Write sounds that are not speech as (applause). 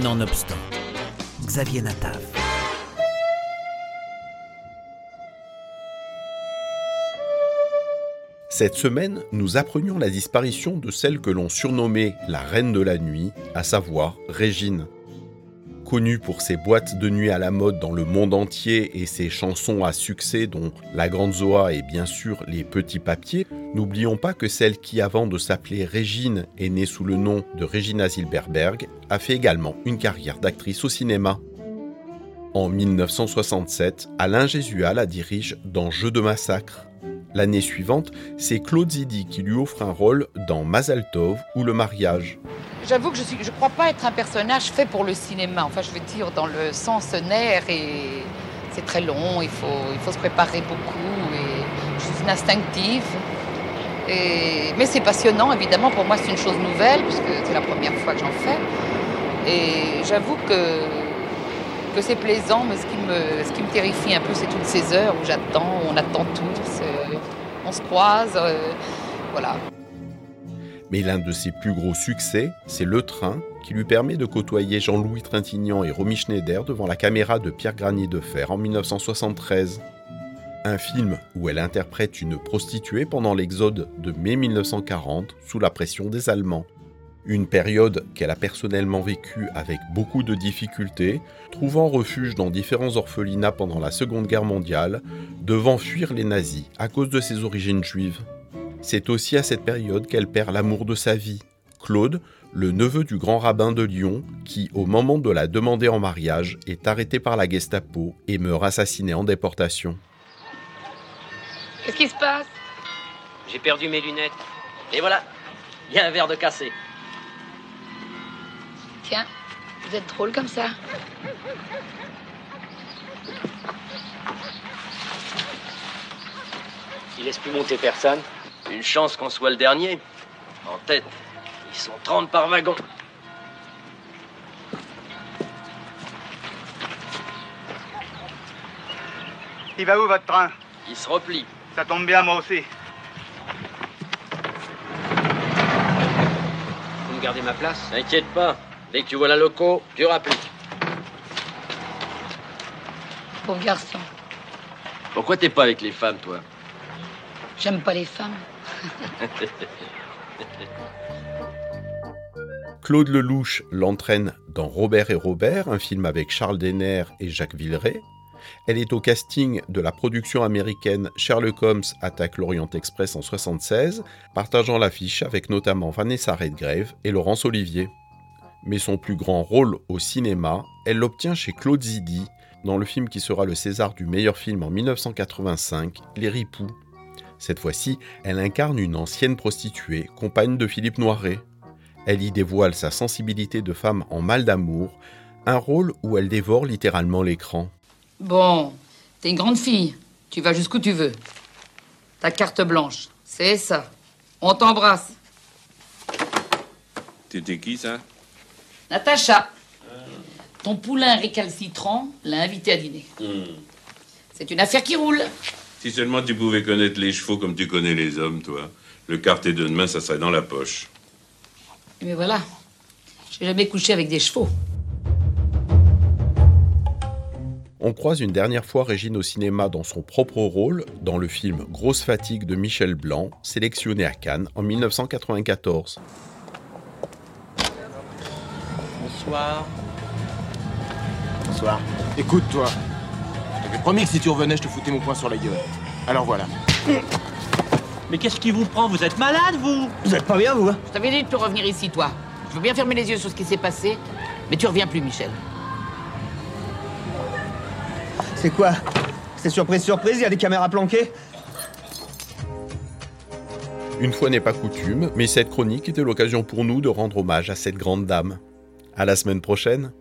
Nonobstant, Xavier Natav. Cette semaine, nous apprenions la disparition de celle que l'on surnommait la Reine de la Nuit, à savoir Régine. Connue pour ses boîtes de nuit à la mode dans le monde entier et ses chansons à succès dont La Grande Zoa et bien sûr Les Petits Papiers, n'oublions pas que celle qui, avant de s'appeler Régine, est née sous le nom de Regina Zilberberg, a fait également une carrière d'actrice au cinéma. En 1967, Alain Jésuat la dirige dans Jeux de massacre. L'année suivante, c'est Claude Zidi qui lui offre un rôle dans Mazaltov ou Le mariage. J'avoue que je ne crois pas être un personnage fait pour le cinéma. Enfin, je veux dire, dans le sens nerf, et c'est très long, il faut, se préparer beaucoup, et je suis instinctive. Mais c'est passionnant, évidemment, pour moi c'est une chose nouvelle, puisque c'est la première fois que j'en fais. Et j'avoue que, que c'est plaisant, mais ce qui, me, ce qui me terrifie un peu, c'est toutes ces heures où j'attends, on attend tous, on se croise, euh, voilà. Mais l'un de ses plus gros succès, c'est Le Train, qui lui permet de côtoyer Jean-Louis Trintignant et Romy Schneider devant la caméra de Pierre Granier de Fer en 1973. Un film où elle interprète une prostituée pendant l'exode de mai 1940 sous la pression des Allemands. Une période qu'elle a personnellement vécue avec beaucoup de difficultés, trouvant refuge dans différents orphelinats pendant la Seconde Guerre mondiale, devant fuir les nazis à cause de ses origines juives. C'est aussi à cette période qu'elle perd l'amour de sa vie, Claude, le neveu du grand rabbin de Lyon, qui, au moment de la demander en mariage, est arrêté par la Gestapo et meurt assassiné en déportation. Qu'est-ce qui se passe J'ai perdu mes lunettes. Et voilà, il y a un verre de cassé. Tiens, vous êtes drôle comme ça. Il laisse plus monter personne. Une chance qu'on soit le dernier. En tête, ils sont 30 par wagon. Il va où votre train? Il se replie. Ça tombe bien, moi aussi. Vous me gardez ma place T'inquiète pas. Dès que tu vois la loco, tu rapplies. Pauvre garçon, Pourquoi t'es pas avec les femmes, toi j'aime pas les femmes. (laughs) Claude Lelouch l'entraîne dans Robert et Robert, un film avec Charles Denner et Jacques Villeray. Elle est au casting de la production américaine Sherlock Holmes attaque l'Orient Express en 76, partageant l'affiche avec notamment Vanessa Redgrave et Laurence Olivier. Mais son plus grand rôle au cinéma, elle l'obtient chez Claude Zidi dans le film qui sera le César du meilleur film en 1985, Les Ripoux. Cette fois-ci, elle incarne une ancienne prostituée, compagne de Philippe Noiret. Elle y dévoile sa sensibilité de femme en mal d'amour, un rôle où elle dévore littéralement l'écran. Bon, t'es une grande fille. Tu vas jusqu'où tu veux. Ta carte blanche, c'est ça. On t'embrasse. T'étais qui, ça? Natacha. Ton poulain récalcitrant l'a invité à dîner. C'est une affaire qui roule. Si seulement tu pouvais connaître les chevaux comme tu connais les hommes, toi. Le quartet de demain, ça serait dans la poche. Mais voilà, j'ai jamais couché avec des chevaux. On croise une dernière fois Régine au cinéma dans son propre rôle dans le film Grosse fatigue de Michel Blanc, sélectionné à Cannes en 1994. Bonsoir. Bonsoir. Écoute, toi. Je t'avais promis que si tu revenais, je te foutais mon poing sur la gueule. Alors voilà. Mais qu'est-ce qui vous prend? Vous êtes malade, vous? Vous êtes pas bien, vous, hein? Je t'avais dit de plus revenir ici, toi. Je veux bien fermer les yeux sur ce qui s'est passé, mais tu reviens plus, Michel. C'est quoi C'est surprise, surprise, il y a des caméras planquées Une fois n'est pas coutume, mais cette chronique était l'occasion pour nous de rendre hommage à cette grande dame. À la semaine prochaine